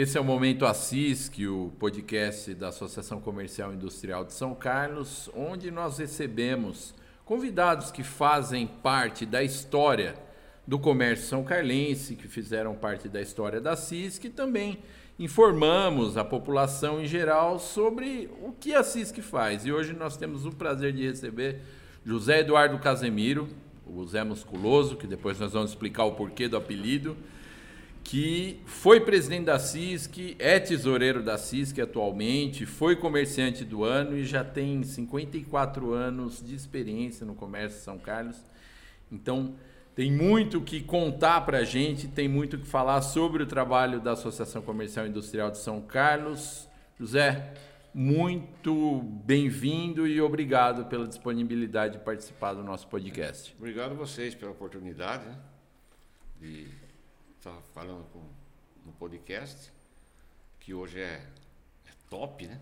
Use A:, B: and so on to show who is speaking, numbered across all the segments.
A: Esse é o Momento Assis, que o podcast da Associação Comercial Industrial de São Carlos, onde nós recebemos convidados que fazem parte da história do comércio são carlense, que fizeram parte da história da CISC e também informamos a população em geral sobre o que a CISC faz. E hoje nós temos o prazer de receber José Eduardo Casemiro, o Zé Musculoso, que depois nós vamos explicar o porquê do apelido, que foi presidente da CISC, é tesoureiro da CISC atualmente, foi comerciante do ano e já tem 54 anos de experiência no comércio de São Carlos. Então, tem muito que contar para a gente, tem muito que falar sobre o trabalho da Associação Comercial e Industrial de São Carlos. José, muito bem-vindo e obrigado pela disponibilidade de participar do nosso podcast.
B: Obrigado a vocês pela oportunidade né, de estar falando com, no podcast, que hoje é, é top, né?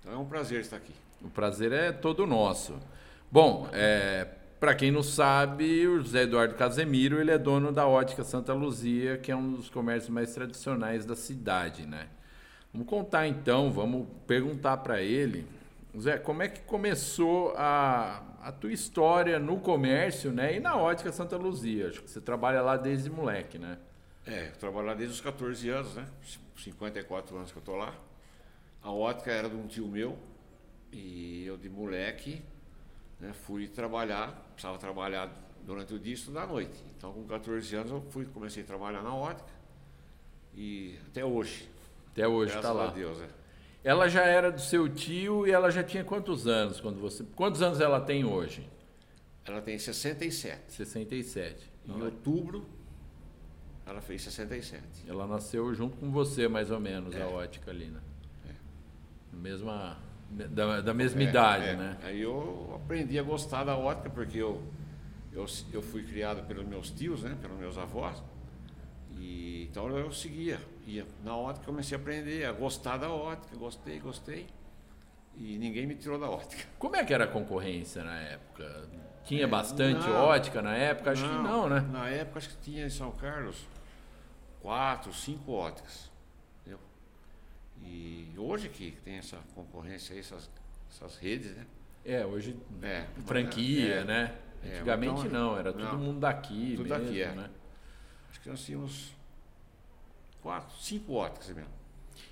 B: Então é um prazer estar aqui.
A: O prazer é todo nosso. Bom, é, para quem não sabe, o José Eduardo Casemiro ele é dono da Ótica Santa Luzia, que é um dos comércios mais tradicionais da cidade, né? Vamos contar então, vamos perguntar para ele, Zé, como é que começou a, a tua história no comércio, né? E na ótica Santa Luzia. Acho que você trabalha lá desde moleque, né?
B: É, eu trabalho lá desde os 14 anos, né? 54 anos que eu tô lá. A ótica era de um tio meu e eu de moleque né, fui trabalhar, precisava trabalhar durante o dia e estudar à noite. Então com 14 anos eu fui, comecei a trabalhar na ótica e até hoje.
A: Até hoje está lá. A Deus, é. Ela já era do seu tio e ela já tinha quantos anos quando você. Quantos anos ela tem hoje?
B: Ela tem 67.
A: 67.
B: Em ela... outubro, ela fez 67.
A: Ela nasceu junto com você, mais ou menos, é. a ótica ali, né? É. Mesma, da, da mesma é, idade, é. né?
B: Aí eu aprendi a gostar da ótica, porque eu, eu, eu fui criado pelos meus tios, né? Pelos meus avós. E, então eu seguia ia na ótica, comecei a aprender, a gostar da ótica, gostei, gostei. E ninguém me tirou da ótica.
A: Como é que era a concorrência na época? Tinha é, bastante não, ótica na época? Acho não, que não, né?
B: Na época acho que tinha em São Carlos quatro, cinco óticas. Entendeu? E hoje que tem essa concorrência aí, essas, essas redes, né?
A: É, hoje é, franquia, é, né? É, Antigamente então, não, era todo mundo daqui tudo mesmo, daqui, é. né?
B: Acho que nós tínhamos quatro, cinco óticas mesmo.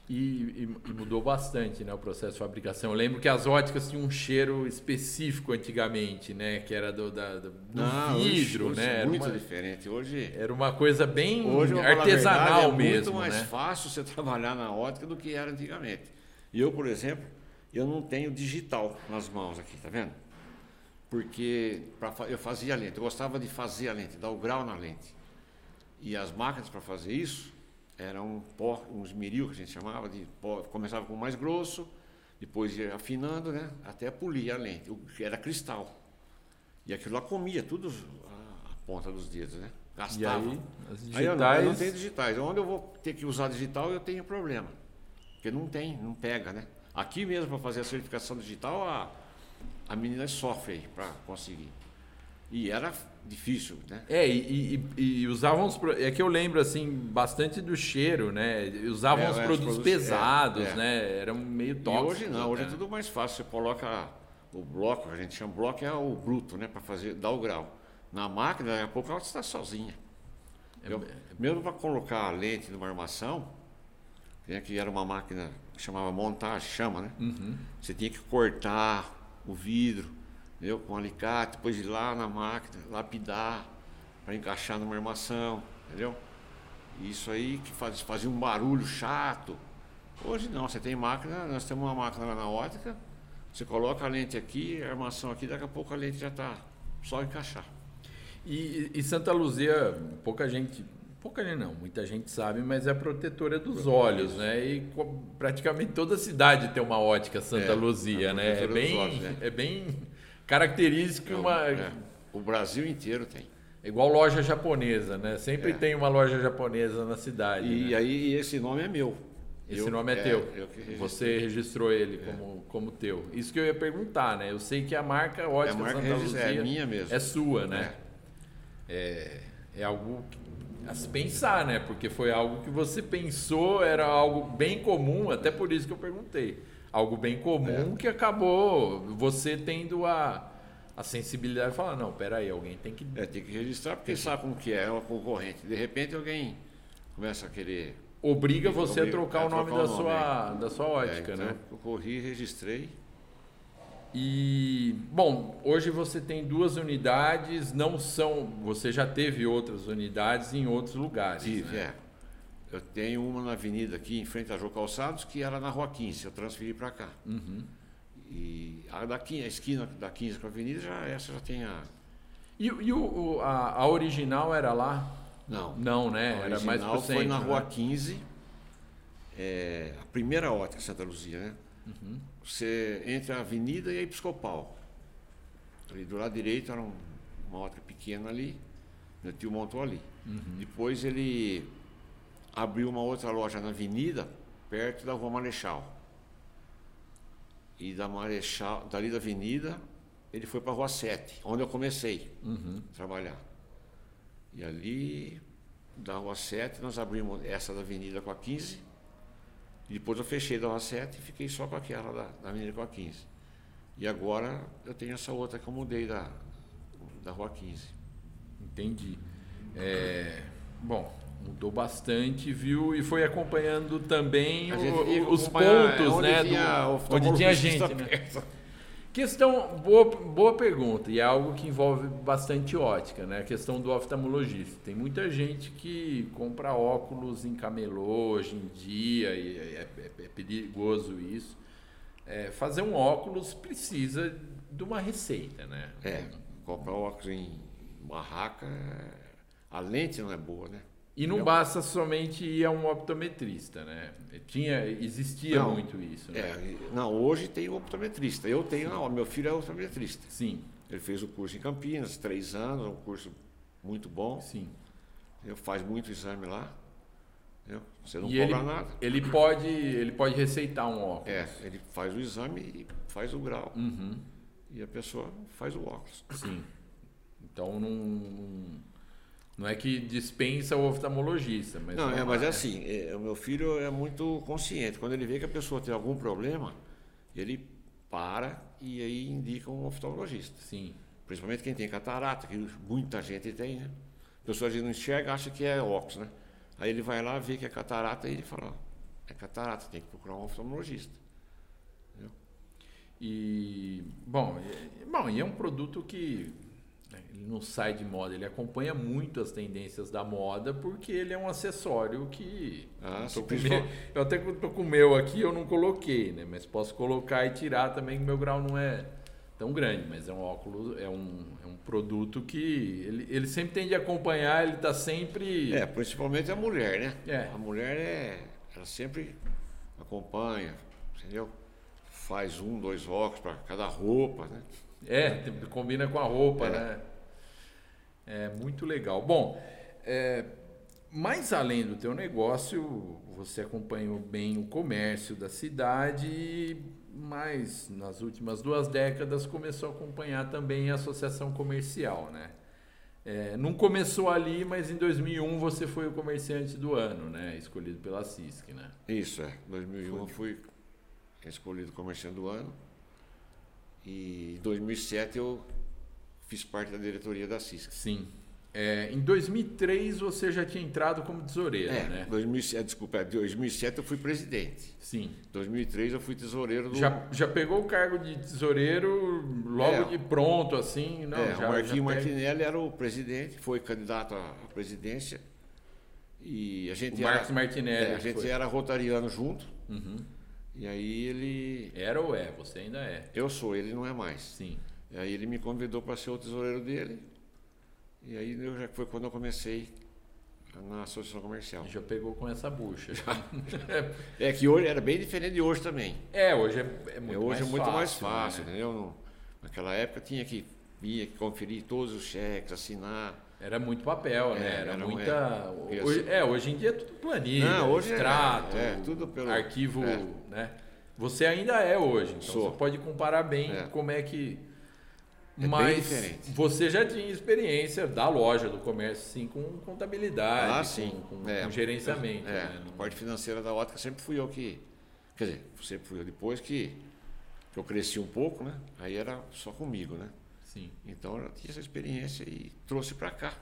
A: E, e, e, mudou bastante né, o processo de fabricação. Eu lembro que as óticas tinham um cheiro específico antigamente, né? Que era do, da, do Não, vidro,
B: hoje,
A: né?
B: Era muito uma, diferente. Hoje
A: era uma coisa bem hoje, artesanal verdade,
B: é
A: mesmo.
B: É muito mais
A: né?
B: fácil você trabalhar na ótica do que era antigamente. E eu, por exemplo, eu não tenho digital nas mãos aqui, tá vendo? Porque pra, eu fazia lente, eu gostava de fazer a lente, dar o grau na lente. E as máquinas para fazer isso era um pó, um esmeril que a gente chamava de pó, começava com o mais grosso, depois ia afinando, né, até polir a lente, era cristal. E aquilo lá comia tudo a, a ponta dos dedos, né? Gastava.
A: E aí, as digitais...
B: aí eu, não, eu não tenho digitais. Onde eu vou ter que usar digital, eu tenho problema. Porque não tem, não pega, né? Aqui mesmo para fazer a certificação digital, a, a menina sofre para conseguir. E era difícil, né?
A: É, e, e, e, usavam os. É que eu lembro, assim, bastante do cheiro, né? Usavam é, os é, produtos, produtos pesados, é, é. né? Era meio tóxico.
B: E hoje não, hoje é tudo mais fácil. Você coloca o bloco, a gente chama bloco, é o bruto, né? Para fazer, dar o grau. Na máquina, daqui a pouco ela está sozinha. É eu, mesmo para colocar a lente numa armação, né, que era uma máquina que chamava montagem, chama, né? Uhum. Você tinha que cortar o vidro entendeu? com alicate, depois ir lá na máquina, lapidar, para encaixar numa armação, entendeu? Isso aí que faz, fazia um barulho chato. Hoje não, você tem máquina, nós temos uma máquina lá na ótica, você coloca a lente aqui, a armação aqui, daqui a pouco a lente já está só encaixar.
A: E, e, Santa Luzia, pouca gente, pouca gente não, muita gente sabe, mas é protetora dos olhos, né? E praticamente toda cidade tem uma ótica Santa é, Luzia, né? É bem, olhos, né? é bem característica. uma... É.
B: O Brasil inteiro tem.
A: Igual loja japonesa, né? Sempre é. tem uma loja japonesa na cidade.
B: E
A: né?
B: aí esse nome é meu.
A: Esse eu, nome é, é teu. Você registrou ele é. como, como teu. Isso que eu ia perguntar, né? Eu sei que a marca Ótica a marca Santa Luzia
B: é minha mesmo.
A: É sua, né? É, é algo a se pensar, né? Porque foi algo que você pensou, era algo bem comum, até por isso que eu perguntei. Algo bem comum é. que acabou você tendo a, a sensibilidade de falar, não, peraí, alguém tem que.
B: É, tem que registrar porque sabe como que é, é uma concorrente. De repente alguém começa a querer.
A: Obriga você obriga, a trocar é, o nome, trocar da, o nome sua, da sua ótica,
B: é,
A: então,
B: né? Eu corri, registrei.
A: E, bom, hoje você tem duas unidades, não são. Você já teve outras unidades em outros lugares.
B: Tive, né? é. Eu tenho uma na avenida aqui, em frente a Jô Calçados, que era na Rua 15, eu transferi para cá.
A: Uhum.
B: E a, da, a esquina da 15 com a avenida, já, essa já tem a.
A: E, e o, a, a, original era lá?
B: Não.
A: Não, né?
B: A
A: era mais pro
B: centro, foi na Rua né? 15, é, a primeira ótica Santa Luzia, né?
A: Uhum.
B: Você entre a avenida e a Episcopal. Ali do lado direito era um, uma ótica pequena ali, meu tio montou ali.
A: Uhum.
B: Depois ele abriu uma outra loja na avenida, perto da Rua Marechal. E da Marechal, dali da avenida, ele foi para a Rua 7, onde eu comecei
A: uhum.
B: a trabalhar. E ali, da Rua 7, nós abrimos essa da avenida com a 15. E depois eu fechei da Rua 7 e fiquei só com aquela da, da avenida com a 15. E agora eu tenho essa outra que eu mudei da, da Rua 15.
A: Entendi. É, bom, Mudou bastante, viu? E foi acompanhando também o, os pontos, né? Do, onde tinha gente. Né? Questão, boa, boa pergunta, e é algo que envolve bastante ótica, né? A questão do oftalmologista. Tem muita gente que compra óculos em camelô hoje em dia, e é, é, é perigoso isso. É, fazer um óculos precisa de uma receita, né?
B: É, comprar óculos em barraca, a lente não é boa, né?
A: E não basta somente ir a um optometrista, né? Tinha, existia não, muito isso. Né?
B: É, não, hoje tem o optometrista. Eu tenho, não, meu filho é optometrista.
A: Sim.
B: Ele fez o curso em Campinas, três anos, um curso muito bom.
A: Sim.
B: Ele faz muito exame lá. Você não
A: e
B: cobra
A: ele,
B: nada.
A: Ele pode, ele pode receitar um óculos.
B: É, ele faz o exame e faz o grau.
A: Uhum.
B: E a pessoa faz o óculos.
A: Sim. Então não não é que dispensa o oftalmologista, mas.
B: Não, é, mas é assim, é, o meu filho é muito consciente. Quando ele vê que a pessoa tem algum problema, ele para e aí indica um oftalmologista.
A: Sim.
B: Principalmente quem tem catarata, que muita gente tem, né? A pessoa não enxerga, acha que é óculos, né? Aí ele vai lá, vê que é catarata e ele fala, é catarata, tem que procurar um oftalmologista. Entendeu?
A: E, bom, é, bom, e é um produto que ele não sai de moda, ele acompanha muito as tendências da moda porque ele é um acessório que.
B: Ah,
A: eu, meu, eu até estou com o meu aqui, eu não coloquei, né? Mas posso colocar e tirar também, que meu grau não é tão grande, mas é um óculos, é um, é um produto que ele, ele sempre tem de acompanhar, ele está sempre.
B: É, principalmente a mulher, né?
A: É.
B: A mulher é. Ela sempre acompanha, entendeu? Faz um, dois óculos para cada roupa, né?
A: É, combina com a roupa, é. né? É muito legal. Bom, é, mais além do teu negócio, você acompanhou bem o comércio da cidade, mas nas últimas duas décadas começou a acompanhar também a associação comercial, né? É, não começou ali, mas em 2001 você foi o comerciante do ano, né? Escolhido pela CISC, né?
B: Isso, é. Em 2001 foi. eu fui escolhido comerciante do ano. E em 2007 eu fiz parte da diretoria da CISC.
A: Sim. É, em 2003 você já tinha entrado como tesoureiro,
B: é,
A: né?
B: 2007, desculpa, em 2007 eu fui presidente.
A: Sim.
B: 2003 eu fui tesoureiro do.
A: Já, já pegou o cargo de tesoureiro logo é, de pronto, assim? Não,
B: é,
A: já,
B: o Marquinhos Martinelli era o presidente, foi candidato à presidência. E a gente
A: o Marcos
B: era,
A: Martinelli.
B: É, a gente foi. era rotariano junto.
A: Uhum.
B: E aí ele.
A: Era ou é? Você ainda é?
B: Eu sou, ele não é mais.
A: Sim.
B: E aí ele me convidou para ser o tesoureiro dele. E aí eu já foi quando eu comecei na associação comercial.
A: Já pegou com essa bucha.
B: é que hoje era bem diferente de hoje também.
A: É, hoje é, é muito,
B: hoje
A: mais,
B: é muito
A: fácil,
B: mais fácil,
A: né?
B: entendeu? Naquela época tinha que ia conferir todos os cheques, assinar.
A: Era muito papel, né?
B: É,
A: era,
B: era
A: muita.
B: É,
A: hoje, é, hoje em dia é tudo planilha,
B: Não, hoje é,
A: extrato,
B: é, é, tudo pelo
A: arquivo,
B: é.
A: né? Você ainda é hoje, então
B: Sou.
A: você pode comparar bem
B: É.
A: como é que É Mas você já tinha experiência da loja do comércio, sim, com contabilidade, ah, sim. com, com, é, com gerenciamento.
B: É, né? a parte financeira da ótica sempre fui eu que. Quer dizer, sempre fui eu depois que, que eu cresci um pouco, né? Aí era só comigo, né?
A: Sim.
B: Então eu tinha essa experiência e trouxe para cá.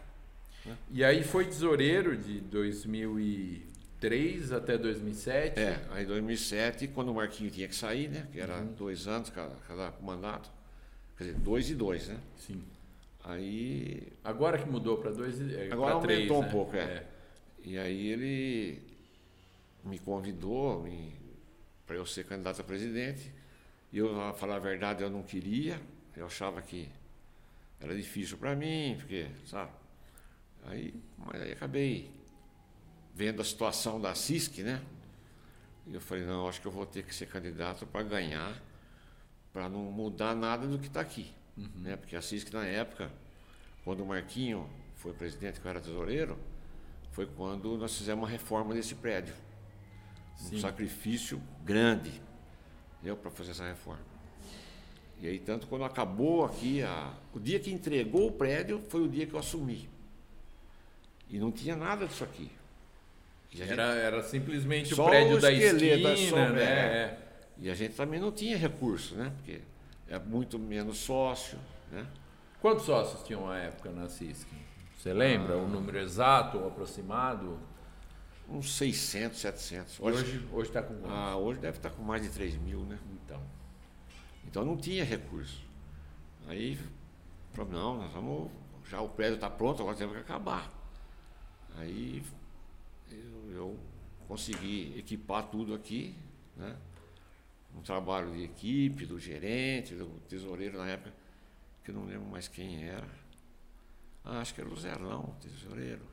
A: Né? E aí foi tesoureiro de 2003 até 2007?
B: É, aí 2007, quando o Marquinho tinha que sair, né? Que era uhum. dois anos cada, cada mandato. Quer dizer, dois e dois, né?
A: Sim.
B: Aí.
A: Agora que mudou para dois e
B: é, Agora aumentou três, um né? pouco, é. é. E aí ele me convidou me, para eu ser candidato a presidente. E eu, para falar a verdade, eu não queria. Eu achava que era difícil para mim, porque, sabe? Aí, mas aí acabei vendo a situação da CISC, né? E eu falei, não, acho que eu vou ter que ser candidato para ganhar para não mudar nada do que está aqui. Uhum. Né? Porque a CISC, na época, quando o Marquinho foi presidente, que eu era tesoureiro, foi quando nós fizemos uma reforma desse prédio. Sim. Um sacrifício grande para fazer essa reforma. E aí, tanto quando acabou aqui, a, o dia que entregou o prédio foi o dia que eu assumi. E não tinha nada disso aqui.
A: Era, era simplesmente o prédio da esquina, né? É.
B: E a gente também não tinha recurso, né? Porque é muito menos sócio, né?
A: Quantos sócios tinham à época na CISC? Você lembra ah, o número exato ou aproximado?
B: Uns 600, 700.
A: Hoje hoje está com quantos?
B: Ah, hoje deve estar tá com mais de 3 mil, né?
A: Então.
B: Então não tinha recurso. Aí, não, nós vamos. Já o prédio está pronto, agora temos que acabar. Aí eu, eu consegui equipar tudo aqui, né? Um trabalho de equipe, do gerente, do tesoureiro na época, que eu não lembro mais quem era. Ah, acho que era o Zerlão, tesoureiro,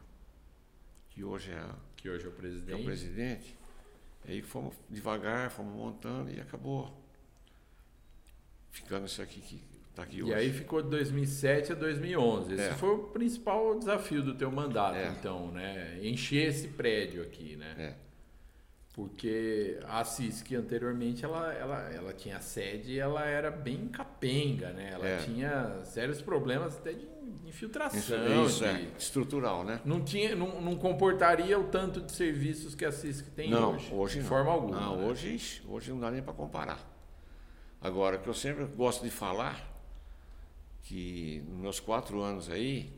B: que hoje é,
A: que hoje é o presidente.
B: É o presidente. E aí fomos devagar, fomos montando e acabou ficando isso aqui que está aqui hoje.
A: E aí ficou de 2007 a 2011. Esse é. foi o principal desafio do teu mandato, é. então, né? Encher esse prédio aqui, né?
B: É
A: porque a CISC anteriormente ela, ela, ela tinha sede e ela era bem capenga, né? Ela é. tinha sérios problemas até de infiltração.
B: Isso, isso de, é estrutural, né?
A: Não, tinha, não, não comportaria o tanto de serviços que a CISC tem
B: não,
A: hoje.
B: hoje
A: de
B: não.
A: forma alguma.
B: Não, né? hoje, hoje não dá nem para comparar. Agora, que eu sempre gosto de falar, que nos meus quatro anos aí,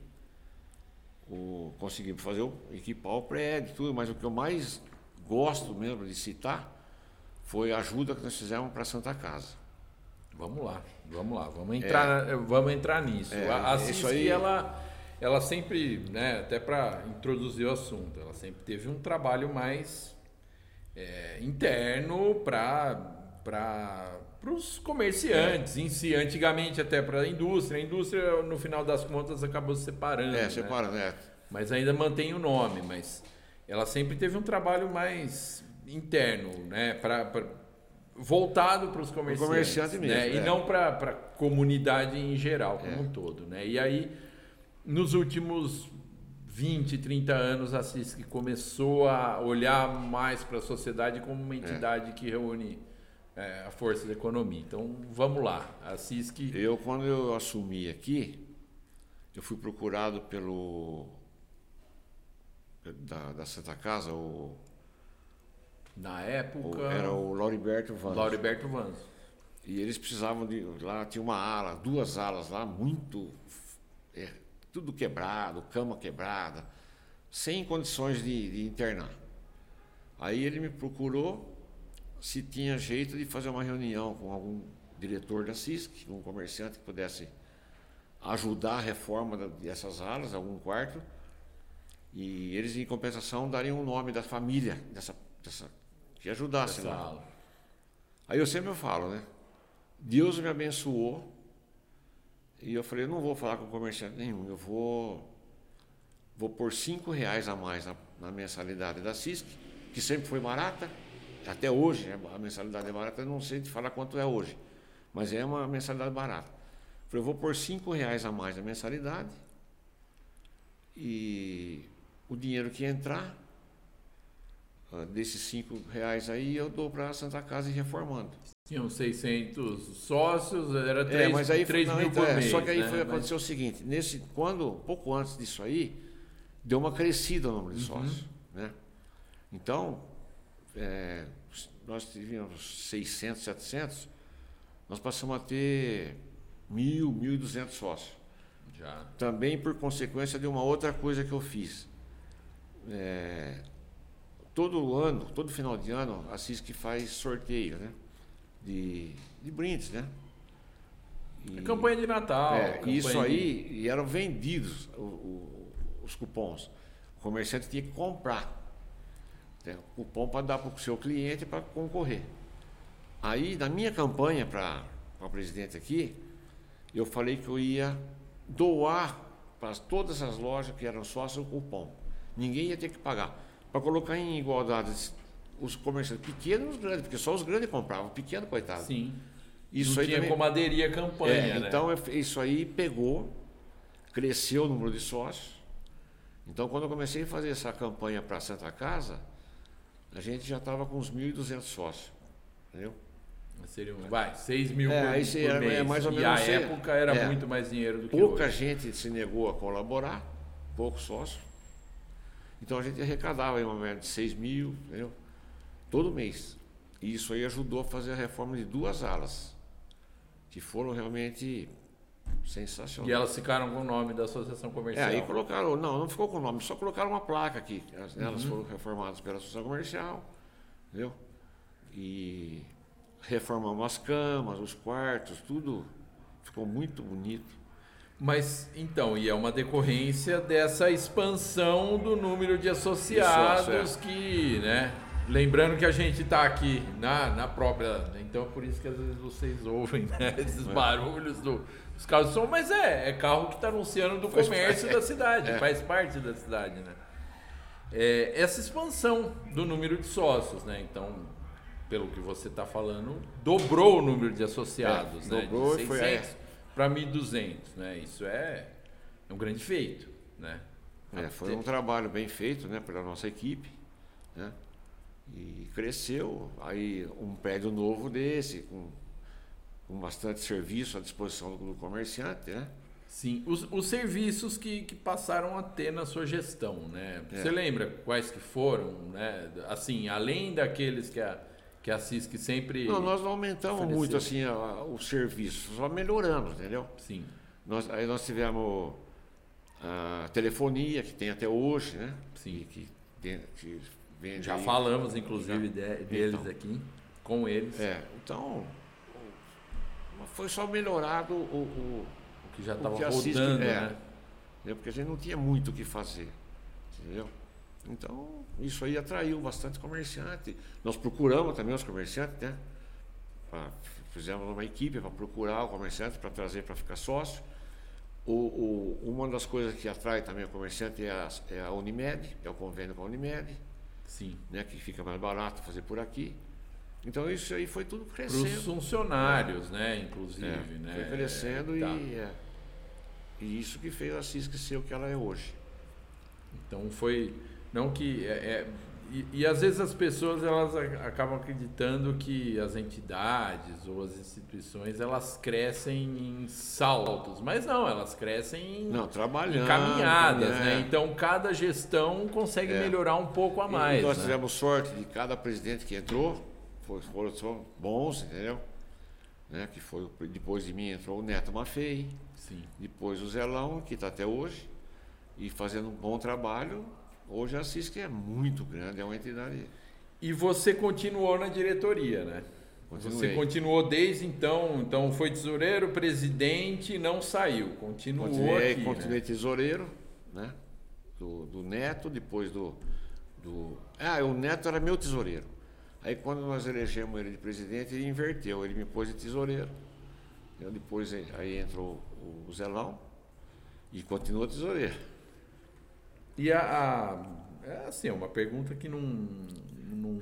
B: o, conseguimos fazer o, equipar o prédio tudo, mas o que eu mais gosto mesmo de citar foi a ajuda que nós fizemos para a Santa Casa.
A: Vamos lá, vamos lá, vamos entrar, é, vamos entrar nisso. É, a, Cisque, aí... ela, ela sempre, né, até para introduzir o assunto, ela sempre teve um trabalho mais é, interno para os comerciantes é. em si, antigamente até para a indústria. A indústria, no final das contas, acabou se separando. É,
B: né? separando, é.
A: Mas ainda mantém o nome, mas ela sempre teve um trabalho mais interno, né? Pra, pra voltado para os comerciantes.
B: Comerciante mesmo.
A: Né? É. E não para a comunidade em geral, como é. um todo. Né? E aí, nos últimos 20, 30 anos, a CISC começou a olhar mais para a sociedade como uma é. entidade é. que reúne é, a força da economia. Então, vamos lá. A CISC...
B: Eu, quando eu assumi aqui, eu fui procurado pelo da, da Santa Casa, o.
A: Na época.
B: O, era o Lauriberto Vans.
A: Lauriberto Vans.
B: E eles precisavam de. Lá tinha uma ala, duas alas lá, muito. É, tudo quebrado, cama quebrada, sem condições de, de internar. Aí ele me procurou se tinha jeito de fazer uma reunião com algum diretor da CISC, um comerciante que pudesse ajudar a reforma dessas alas, algum quarto e eles, em compensação, dariam o nome da família dessa, dessa que ajudasse lá. Aula. Aí eu sempre falo, né? Deus me abençoou e eu falei, eu não vou falar com comerciante nenhum, eu vou vou pôr cinco reais a mais na, na mensalidade da CISC, que sempre foi barata, até hoje né, a mensalidade é barata, eu não sei te falar quanto é hoje, mas é uma mensalidade barata. Eu falei, eu vou pôr cinco reais a mais na mensalidade e o dinheiro que entrar, ah, desses cinco reais aí eu dou para a Santa Casa e reformando.
A: Tinham 600 sócios, era 3,
B: é, mas aí
A: 3
B: não,
A: mil
B: então,
A: por
B: é,
A: mês.
B: Só que aí
A: né?
B: foi
A: Mas-
B: acontecer o seguinte, nesse, quando, pouco antes disso aí, deu uma crescida no número de
A: Uhum.
B: sócios. Né? Então, é, nós tivemos 600, 700, nós passamos a ter 1.000, 1.200 sócios.
A: Já.
B: Também por consequência de uma outra coisa que eu fiz. É, todo ano, todo final de ano, a CISC faz sorteio, né? De, de brindes, né? E-
A: É campanha de Natal.
B: é,
A: campanha
B: isso
A: de-
B: aí, e eram vendidos o- o- os cupons. O comerciante tinha que comprar né, o cupom para dar para o seu cliente para concorrer. Aí, na minha campanha para o presidente aqui, eu falei que eu ia doar para todas as lojas que eram sócios o cupom. Ninguém ia ter que pagar. Para colocar em igualdade os comerciantes pequenos e os grandes, porque só os grandes compravam, o pequeno, coitado.
A: Sim.
B: Isso
A: não
B: aí
A: tinha
B: também-
A: como aderir à campanha,
B: é,
A: né?
B: Então, eu- isso aí pegou, cresceu o número de sócios. Então, quando eu comecei a fazer essa campanha para a Santa Casa, a gente já estava com uns 1.200 sócios. Entendeu?
A: Seria um, vai, 6 mil
B: É,
A: por,
B: aí
A: por
B: era- é
A: mês.
B: mais ou
A: e
B: menos
A: a
B: se-
A: época era
B: é.
A: muito mais dinheiro do que
B: Pouca
A: hoje.
B: gente se negou a colaborar, poucos sócios. Então, a gente arrecadava aí uma média de 6 mil, entendeu? Todo mês. E isso aí ajudou a fazer a reforma de duas alas, que foram realmente sensacionais.
A: E elas ficaram com o nome da associação
B: É,
A: comercial.
B: aí colocaram, não, não ficou com o nome, só colocaram uma placa aqui. Elas, elas
A: Uhum.
B: foram reformadas pela Associação Comercial, entendeu? E reformamos as camas, os quartos, tudo ficou muito bonito.
A: Mas então, e é uma decorrência dessa expansão do número de associados
B: sócio,
A: que, né? Lembrando que a gente está aqui na, na própria. Então é por isso que às vezes vocês ouvem né, esses
B: É.
A: barulhos do, dos carros de som, mas é, é carro que está anunciando do
B: Faz
A: comércio
B: parte.
A: da cidade,
B: É.
A: faz parte da cidade, né? É, essa expansão do número de sócios, né? Então, pelo que você está falando, dobrou o número de associados,
B: É,
A: né?
B: dobrou
A: de
B: e foi-
A: 600 para 1.200, né? Isso é, é um grande feito, né?
B: É, foi um trabalho bem feito né, pela nossa equipe. Né? E cresceu. Aí um prédio novo desse, com, com bastante serviço à disposição do, do comerciante. Né?
A: Sim, os, os serviços que, que passaram a ter na sua gestão, né?
B: É.
A: Você lembra quais que foram, né? Assim, além daqueles que a, que a CISC sempre...
B: Não, nós não aumentamos
A: ofereceu.
B: muito assim a- a- o serviço, só melhoramos, entendeu?
A: Sim,
B: Nós, aí nós tivemos a telefonia, que tem até hoje, né?
A: Sim.
B: Que, que vende
A: já
B: aí.
A: falamos, inclusive, de- deles
B: Então.
A: aqui, com eles,
B: É, então foi só melhorado o, o,
A: o que já estava
B: CISC
A: rodando,
B: é,
A: né?
B: né? Porque a gente não tinha muito o que fazer, entendeu? Então, isso aí atraiu bastante comerciante. Nós procuramos também os comerciantes, né? Pra- fizemos uma equipe para procurar o comerciante, para trazer para ficar sócio. O, o- uma das coisas que atrai também o comerciante é a, é a Unimed, é o convênio com a Unimed,
A: Sim.
B: né? que fica mais barato fazer por aqui. Então, isso aí foi tudo
A: Para os
B: crescendo.
A: funcionários, né? Inclusive,
B: É,
A: né?
B: Foi crescendo
A: Tá.
B: e, é, e isso que fez a CISC ser o que ela é hoje.
A: Então foi não que é, é- e, e às vezes as pessoas elas acabam acreditando que as entidades ou as instituições elas crescem em saltos, mas não, elas crescem em,
B: Não, trabalhando.
A: em caminhadas,
B: né?
A: né? Então cada gestão consegue
B: É.
A: melhorar um pouco a
B: E
A: mais.
B: nós
A: né?
B: tivemos sorte de cada presidente que entrou, foram só bons, entendeu? Né? Que foi, depois de mim entrou o Neto Maffei,
A: Sim.
B: depois o Zelão, que está até hoje, e fazendo um bom trabalho. Hoje a CISC é muito grande, é uma entidade.
A: E você continuou na diretoria, né? Você
B: Continuei.
A: continuou desde então, então foi tesoureiro, presidente, não saiu, continuou
B: Continuei,
A: aqui,
B: continuei
A: né?
B: tesoureiro, né? Do, do Neto, depois do, do. Ah, o Neto era meu tesoureiro. Aí quando nós elegemos ele de presidente, ele inverteu, ele me pôs de tesoureiro. Eu depois aí entrou o Zelão e continuou tesoureiro.
A: E a, a- é assim, é uma pergunta que não, não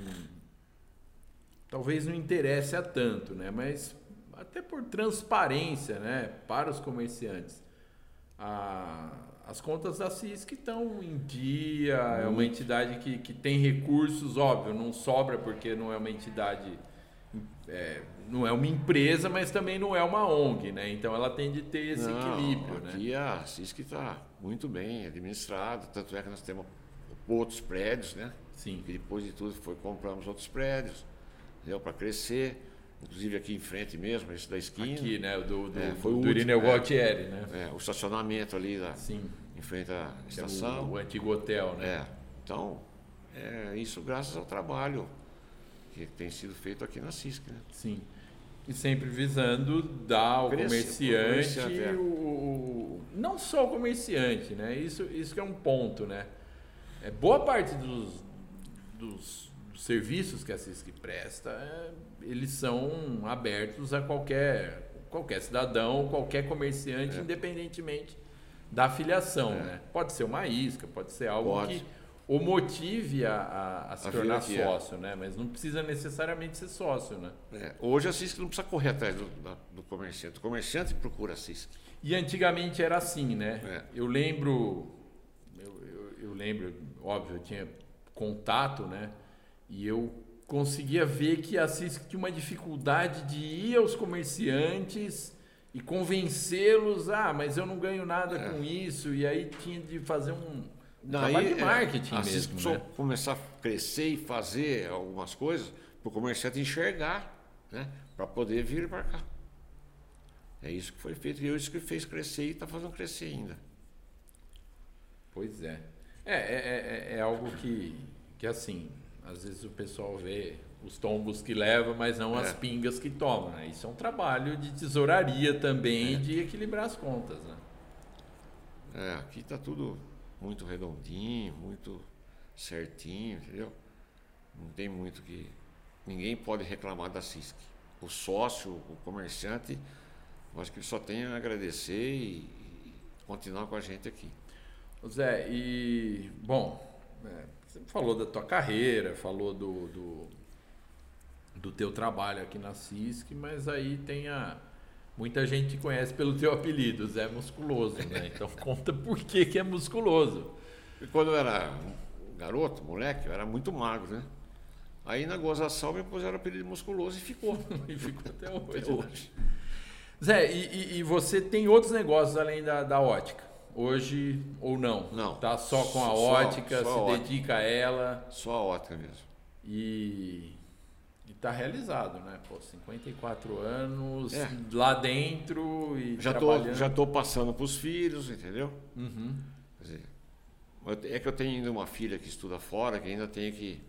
A: talvez não interesse a tanto, né? Mas até por transparência, né, para os comerciantes. A, as contas da CISC estão em dia, é uma entidade que, que tem recursos, óbvio, não sobra porque não é uma entidade, é, não é uma empresa, mas também não é uma ONG, né? Então ela tem de ter esse não, equilíbrio.
B: Né? Aqui
A: né?
B: a CISC está muito bem administrada, tanto é que nós temos outros prédios, né?
A: Sim.
B: E depois de tudo foi compramos outros prédios, deu para crescer. Inclusive aqui em frente mesmo, esse da esquina.
A: Aqui, né? Do, do,
B: é, foi
A: do,
B: do
A: Irineu
B: é,
A: Gualtieri, né?
B: É, o estacionamento ali da,
A: Sim.
B: em frente à estação.
A: É o, o, antigo hotel, né?
B: É. Então, é isso graças ao trabalho que tem sido feito aqui na CISC, né?
A: Sim. E sempre visando dar ao Cresce, comerciante, o, é. o, não só o comerciante, né? Isso, isso que é um ponto, né? É, boa parte dos, dos serviços que a CISC presta, é, eles são abertos a qualquer, qualquer cidadão, qualquer comerciante, é. independentemente da afiliação. É. Né? Pode ser uma isca, pode ser algo pode. que o motive a, a, a se a tornar é. sócio, né? mas não precisa necessariamente ser sócio. Né?
B: É. Hoje a CISC não precisa correr atrás do, do comerciante, o comerciante procura a CISC.
A: E antigamente era assim, né?
B: É.
A: Eu lembro, eu, eu, eu lembro, óbvio, eu tinha contato, né? E eu conseguia ver que a CISC tinha uma dificuldade de ir aos comerciantes e convencê-los, ah, mas eu não ganho nada é. com isso, e aí tinha de fazer um trabalho de é, marketing é, mesmo.
B: Né? começar a crescer e fazer algumas coisas para o comerciante enxergar, né? para poder vir para cá. É isso que foi feito e é isso que fez crescer e está fazendo crescer ainda.
A: Pois é. É, é, é, é algo que, que assim, às vezes o pessoal vê os tombos que leva, mas não é. as pingas que toma. Né? Isso é um trabalho de tesouraria também, é. de equilibrar as contas. Né?
B: É, aqui está tudo muito redondinho, muito certinho, entendeu? Não tem muito que. Ninguém pode reclamar da CISC. O sócio, o comerciante, eu acho que só tem a agradecer e, continuar com a gente aqui.
A: Zé, e bom, é, você falou da tua carreira, falou do, do, do teu trabalho aqui na CISC, mas aí tem a. Muita gente te conhece pelo teu apelido, Zé Musculoso, né? Então conta por que, que é musculoso.
B: E quando eu era garoto, moleque, eu era muito magro, né? Aí na gozação me puseram o apelido musculoso e ficou.
A: e ficou até hoje. Até hoje. Né? Zé, e, e, você tem outros negócios além da, da ótica? Hoje ou não?
B: Não.
A: Tá só com a só, ótica, só se a ótica. dedica a ela.
B: Só a ótica mesmo.
A: E está realizado, né? Pô, 54 anos é. lá dentro e
B: já
A: trabalhando.
B: Tô, já estou passando para os filhos, entendeu?
A: Uhum.
B: Dizer, é que eu tenho ainda uma filha que estuda fora, que ainda tenho que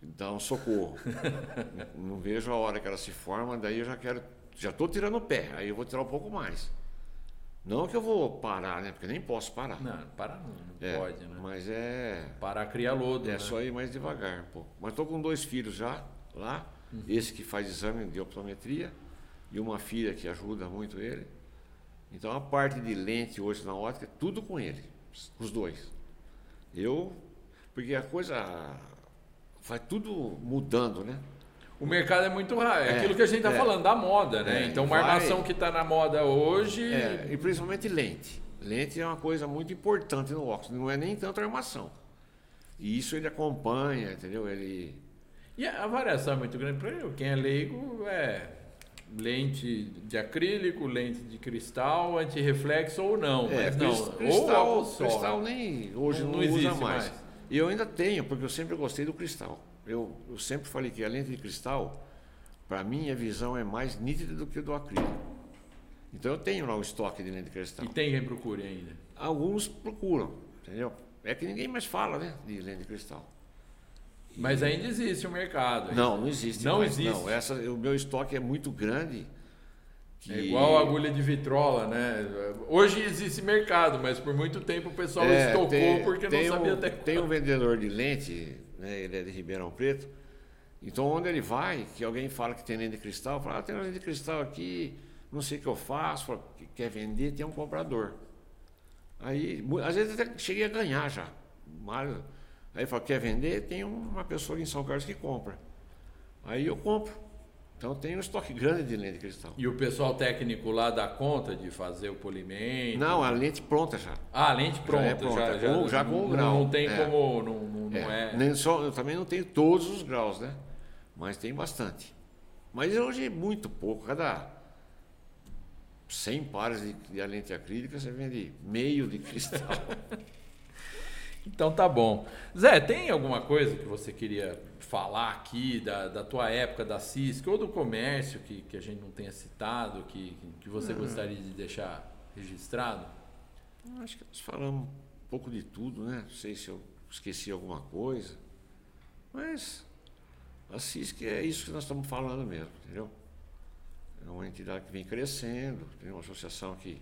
B: dar um socorro. Não vejo a hora que ela se forma, daí eu já quero, já estou tirando o pé, aí eu vou tirar um pouco mais. Não que eu vou parar, né? Porque nem posso parar.
A: Não, parar não, não
B: é,
A: pode, né?
B: Mas é.
A: Parar cria lodo.
B: É
A: né?
B: só ir mais devagar, pô. Mas estou com dois filhos já lá. Uhum. Esse que faz exame de optometria e uma filha que ajuda muito ele. Então a parte de lente hoje na ótica é tudo com ele, os dois. Eu, porque a coisa vai tudo mudando, né?
A: O mercado é muito raro, é, é aquilo que a gente está é, falando, da moda, né? É, então, uma vai, armação que está na moda hoje.
B: É, e principalmente lente. Lente é uma coisa muito importante no óculos, não é nem tanto a armação. E isso ele acompanha, entendeu? Ele.
A: E a variação é muito grande para quem é leigo é lente de acrílico, lente de cristal, antirreflexo ou não. É, mas não.
B: Cristal, ou cristal nem hoje não, não, existe mais. mais. E eu ainda tenho, porque eu sempre gostei do cristal eu, eu sempre falei que a lente de cristal, para mim, a visão é mais nítida do que do acrílico. Então eu tenho lá o estoque de lente de cristal.
A: E tem quem procure ainda?
B: Alguns procuram, entendeu? É que ninguém mais fala, né, de lente de cristal.
A: Mas ainda existe o mercado.
B: Não, não existe.
A: Não
B: mais,
A: existe.
B: Não, essa, o meu estoque é muito grande.
A: Que... É igual a agulha de vitrola, né? Hoje existe mercado, mas por muito tempo o pessoal é, estocou tem, porque não sabia
B: um,
A: até
B: Tem um vendedor de lente né? ele é de Ribeirão Preto. Então, onde ele vai, que alguém fala que tem lente de cristal, fala, ah, tem lente de cristal aqui, não sei o que eu faço, fala, quer vender, tem um comprador. Aí, às vezes até cheguei a ganhar já. Mas, aí fala, quer vender, tem uma pessoa em São Carlos que compra. Aí eu compro. Então tem um estoque grande de lente de cristal.
A: E o pessoal técnico lá dá conta de fazer o polimento?
B: Não, a lente pronta já.
A: Ah, a lente pronta, já, é pronta, já, já, com, já com o grau. Não tem é. como, não, não é.
B: é. Nem só, eu também não tenho todos os graus, né? Mas tem bastante. Mas hoje é muito pouco, cada 100 pares de, de lente acrílica você vende meio de cristal.
A: então tá bom. Zé, tem alguma coisa que você queria falar aqui da, da tua época da CISC ou do comércio que, que a gente não tenha citado, que, que você uhum. gostaria de deixar registrado?
B: Acho que nós falamos um pouco de tudo, né? Não sei se eu esqueci alguma coisa, mas a CISC é isso que nós estamos falando mesmo, entendeu? É uma entidade que vem crescendo, tem uma associação que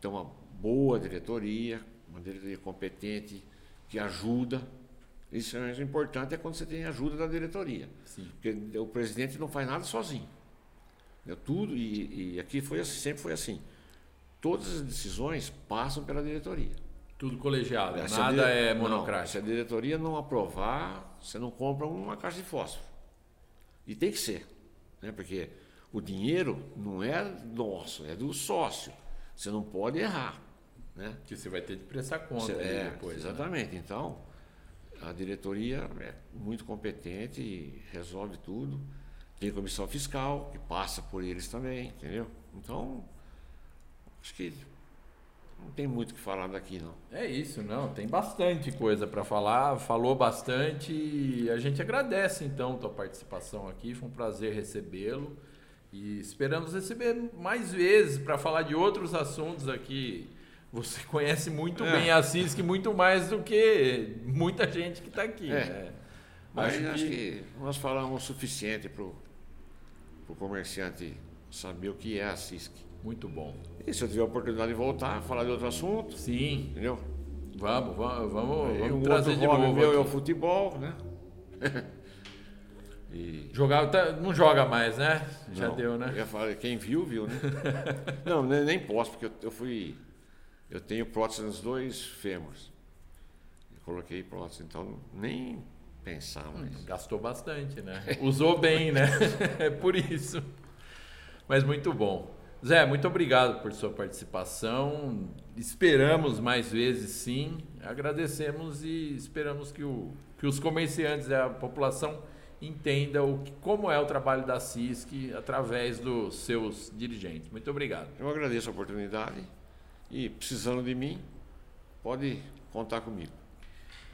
B: tem uma boa diretoria, uma diretoria competente, que ajuda, isso é importante é quando você tem ajuda da diretoria. Sim. Porque o presidente não faz nada sozinho. É tudo, e, e aqui foi assim, sempre foi assim. Todas as decisões passam pela diretoria.
A: Tudo colegiado, é, nada dire... é monocrático. Não,
B: se a diretoria não aprovar, você não compra uma caixa de fósforo. E tem que ser. Né? Porque o dinheiro não é nosso, é do sócio. Você não pode errar. Né?
A: Que você vai ter de prestar conta
B: é,
A: depois.
B: Né? Exatamente. Né? Então, a diretoria é muito competente e resolve tudo. Tem comissão fiscal, que passa por eles também, entendeu? Então, acho que não tem muito o que falar daqui, não.
A: É isso, não. Tem bastante coisa para falar. Falou bastante e a gente agradece, então, tua participação aqui. Foi um prazer recebê-lo. E esperamos receber mais vezes para falar de outros assuntos aqui você conhece muito é. bem a CISC, muito mais do que muita gente que está aqui. É. Né?
B: Mas acho, acho que... que... nós falamos o suficiente para o comerciante saber o que é a CISC.
A: Muito bom.
B: E se eu tiver a oportunidade de voltar, falar de outro assunto.
A: Sim.
B: Entendeu?
A: Vamos, vamos, vamos, vamos trazer de novo.
B: meu é o futebol, né?
A: E... Jogar, tá, não joga mais, né? Já
B: não,
A: deu, né?
B: Eu ia falar, quem viu, viu, né? não, nem, nem posso, porque eu, eu fui eu tenho prótese nos dois fêmurs. Eu coloquei prótese, então nem pensar mais. Hum,
A: gastou bastante, né? Usou bem, né? é por isso. Mas muito bom. Zé, muito obrigado por sua participação. Esperamos mais vezes, sim. Agradecemos e esperamos que, o, que os comerciantes e a população entendam o, como é o trabalho da CISC através dos seus dirigentes. Muito obrigado.
B: Eu agradeço a oportunidade e precisando de mim, pode contar comigo.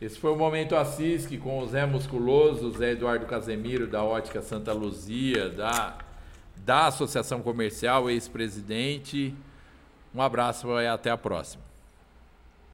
A: Esse foi o Momento Assisque com o Zé Musculoso, Zé Eduardo Casemiro, da Ótica Santa Luzia, da, da Associação Comercial, ex-presidente. Um abraço e até a próxima.